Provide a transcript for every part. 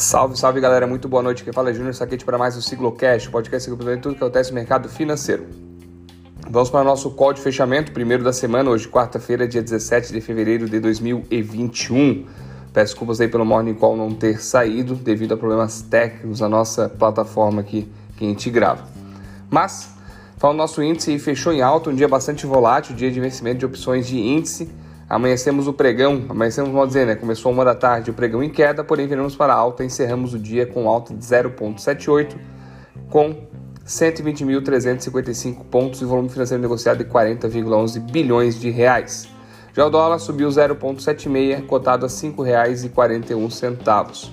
Salve, salve galera, muito boa noite. Quem fala é Júnior Saquete para mais o Ciclocast, podcast que tudo que acontece no mercado financeiro. Vamos para o nosso call de fechamento, primeiro da semana, hoje, quarta-feira, dia 17 de fevereiro de 2021. Peço desculpas aí pelo Morning Call não ter saído devido a problemas técnicos na nossa plataforma aqui que a gente grava. Mas, falando nosso índice, fechou em alta, um dia bastante volátil, dia de vencimento de opções de índice Amanhecemos o pregão, amanhecemos, vamos dizer, né? Começou uma da tarde o pregão em queda, porém viramos para alta, encerramos o dia com alta de 0,78, com 120.355 pontos e volume financeiro negociado de 40,11 bilhões de reais. Já o dólar subiu 0,76, cotado a R$ 5,41.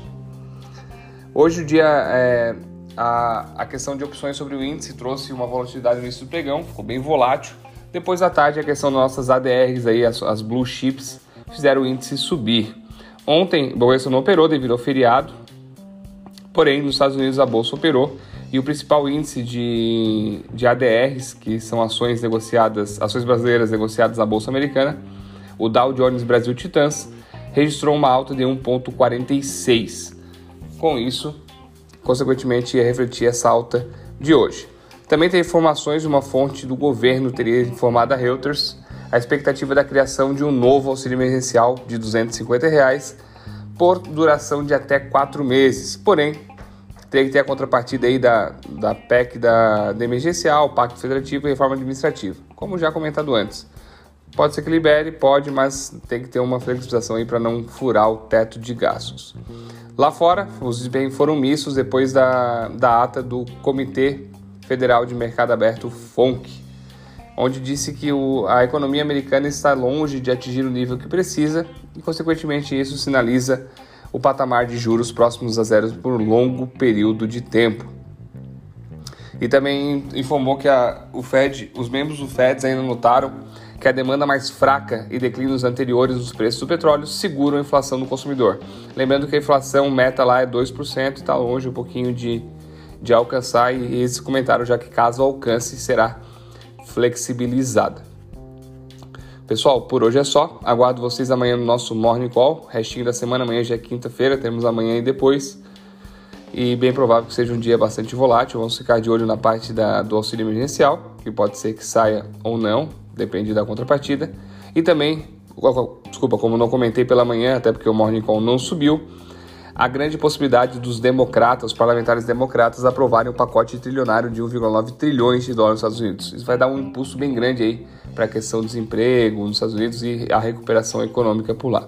Hoje o dia é, a, a questão de opções sobre o índice trouxe uma volatilidade no início do pregão, ficou bem volátil. Depois da tarde, a questão das nossas ADRs, aí, as, as blue chips, fizeram o índice subir. Ontem, o Bolsa não operou devido ao feriado, porém, nos Estados Unidos a Bolsa operou e o principal índice de, de ADRs, que são ações negociadas, ações brasileiras negociadas na Bolsa Americana, o Dow Jones Brasil Titãs, registrou uma alta de 1,46. Com isso, consequentemente, ia refletir essa alta de hoje. Também tem informações de uma fonte do governo teria informado a Reuters a expectativa da criação de um novo auxílio emergencial de 250 reais por duração de até quatro meses. Porém, tem que ter a contrapartida aí da, da PEC da, da emergencial, Pacto Federativo e Reforma Administrativa, como já comentado antes. Pode ser que libere, pode, mas tem que ter uma flexibilização aí para não furar o teto de gastos. Lá fora, os desempenhos foram mistos depois da, da ata do Comitê Federal de Mercado Aberto, FONC, onde disse que o, a economia americana está longe de atingir o nível que precisa e, consequentemente, isso sinaliza o patamar de juros próximos a zero por longo período de tempo. E também informou que a, o Fed, os membros do Fed ainda notaram que a demanda mais fraca e declínios anteriores dos preços do petróleo seguram a inflação do consumidor. Lembrando que a inflação meta lá é 2% e está longe um pouquinho de de alcançar e eles comentaram já que caso alcance será flexibilizada. Pessoal, por hoje é só. Aguardo vocês amanhã no nosso Morning Call. Restinho da semana, amanhã já é quinta-feira, temos amanhã e depois. E bem provável que seja um dia bastante volátil. Vamos ficar de olho na parte da, do auxílio emergencial, que pode ser que saia ou não, depende da contrapartida. E também, desculpa, como não comentei pela manhã, até porque o Morning Call não subiu, a grande possibilidade dos democratas, os parlamentares democratas, aprovarem um pacote trilionário de 1,9 trilhões de dólares nos Estados Unidos. Isso vai dar um impulso bem grande aí para a questão do desemprego nos Estados Unidos e a recuperação econômica por lá.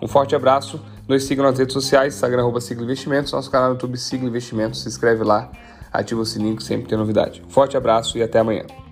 Um forte abraço, nos sigam nas redes sociais, Instagram, arroba Sigla Investimentos, nosso canal no YouTube Sigla Investimentos, se inscreve lá, ativa o sininho que sempre tem novidade. Um forte abraço e até amanhã.